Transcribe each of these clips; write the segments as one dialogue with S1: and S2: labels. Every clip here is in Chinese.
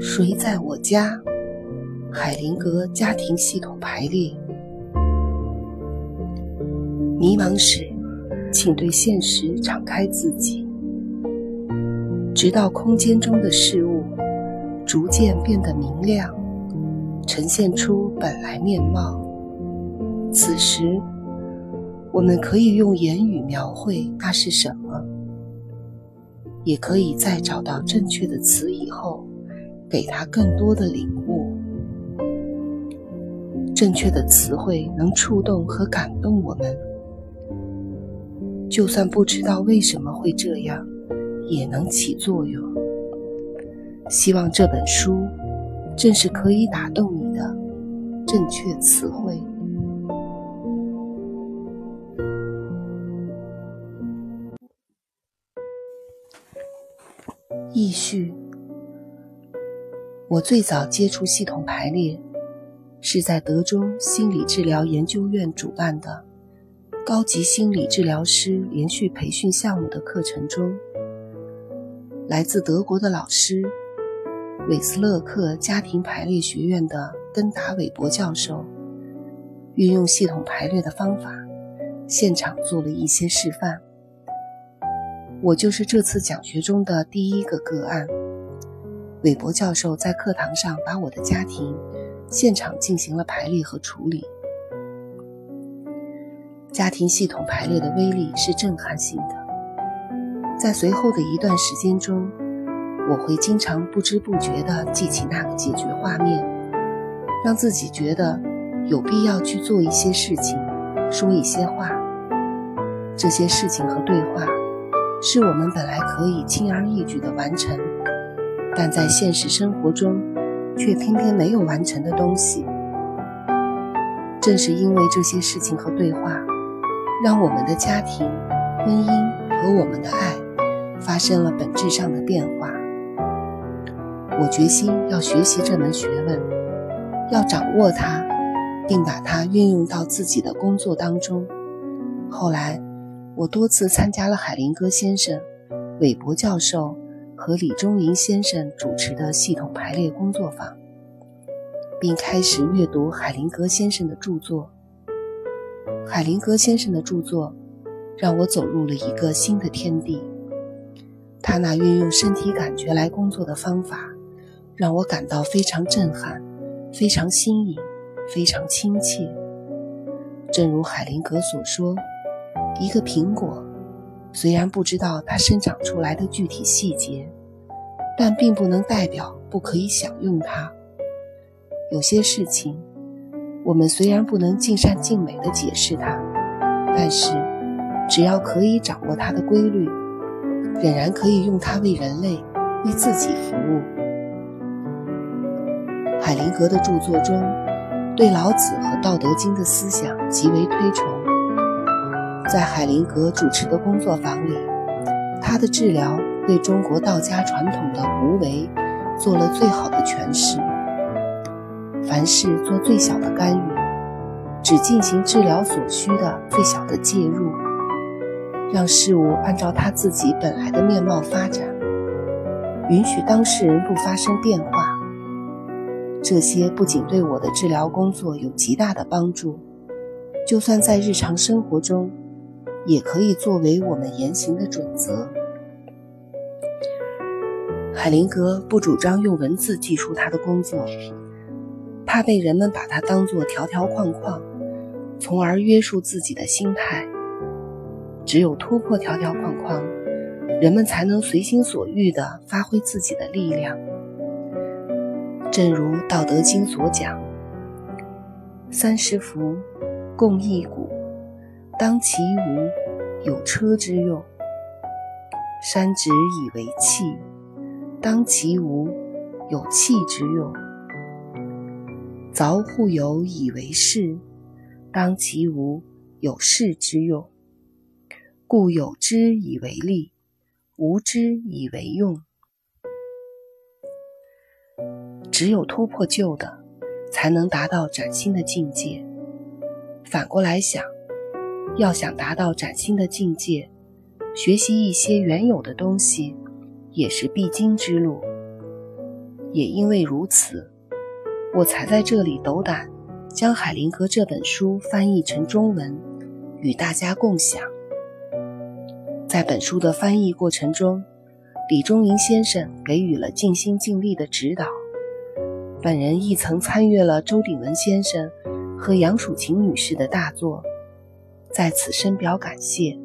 S1: 谁在我家？海灵格家庭系统排列。迷茫时，请对现实敞开自己，直到空间中的事物逐渐变得明亮，呈现出本来面貌。此时，我们可以用言语描绘那是什么，也可以在找到正确的词以后，给他更多的领悟。正确的词汇能触动和感动我们，就算不知道为什么会这样，也能起作用。希望这本书正是可以打动你的正确词汇。易序，我最早接触系统排列。是在德中心理治疗研究院主办的高级心理治疗师连续培训项目的课程中，来自德国的老师韦斯勒克家庭排列学院的根达韦伯教授，运用系统排列的方法，现场做了一些示范。我就是这次讲学中的第一个个案。韦伯教授在课堂上把我的家庭。现场进行了排列和处理。家庭系统排列的威力是震撼性的。在随后的一段时间中，我会经常不知不觉地记起那个解决画面，让自己觉得有必要去做一些事情，说一些话。这些事情和对话，是我们本来可以轻而易举地完成，但在现实生活中。却偏偏没有完成的东西。正是因为这些事情和对话，让我们的家庭、婚姻和我们的爱发生了本质上的变化。我决心要学习这门学问，要掌握它，并把它运用到自己的工作当中。后来，我多次参加了海林格先生、韦伯教授。和李中银先生主持的系统排列工作坊，并开始阅读海灵格先生的著作。海灵格先生的著作让我走入了一个新的天地。他那运用身体感觉来工作的方法，让我感到非常震撼，非常新颖，非常亲切。正如海灵格所说：“一个苹果。”虽然不知道它生长出来的具体细节，但并不能代表不可以享用它。有些事情，我们虽然不能尽善尽美地解释它，但是只要可以掌握它的规律，仍然可以用它为人类、为自己服务。海灵格的著作中，对老子和《道德经》的思想极为推崇。在海灵格主持的工作坊里，他的治疗对中国道家传统的无为做了最好的诠释。凡事做最小的干预，只进行治疗所需的最小的介入，让事物按照他自己本来的面貌发展，允许当事人不发生变化。这些不仅对我的治疗工作有极大的帮助，就算在日常生活中。也可以作为我们言行的准则。海灵格不主张用文字记述他的工作，怕被人们把它当作条条框框，从而约束自己的心态。只有突破条条框框，人们才能随心所欲地发挥自己的力量。正如《道德经》所讲：“三十辐，共一毂。”当其无，有车之用；山直以为器，当其无，有器之用；凿户有以为室，当其无，有室之用。故有之以为利，无之以为用。只有突破旧的，才能达到崭新的境界。反过来想。要想达到崭新的境界，学习一些原有的东西也是必经之路。也因为如此，我才在这里斗胆将海灵格这本书翻译成中文，与大家共享。在本书的翻译过程中，李忠林先生给予了尽心尽力的指导，本人亦曾参阅了周鼎文先生和杨曙琴女士的大作，在此深表感谢。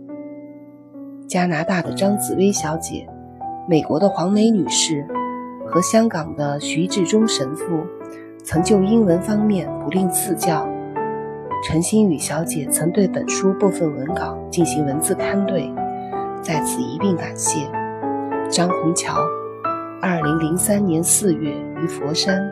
S1: 加拿大的张紫薇小姐、美国的黄梅女士和香港的徐志忠神父，曾就英文方面不吝赐教。陈新宇小姐曾对本书部分文稿进行文字勘对，在此一并感谢。张虹桥，二零零三年四月于佛山。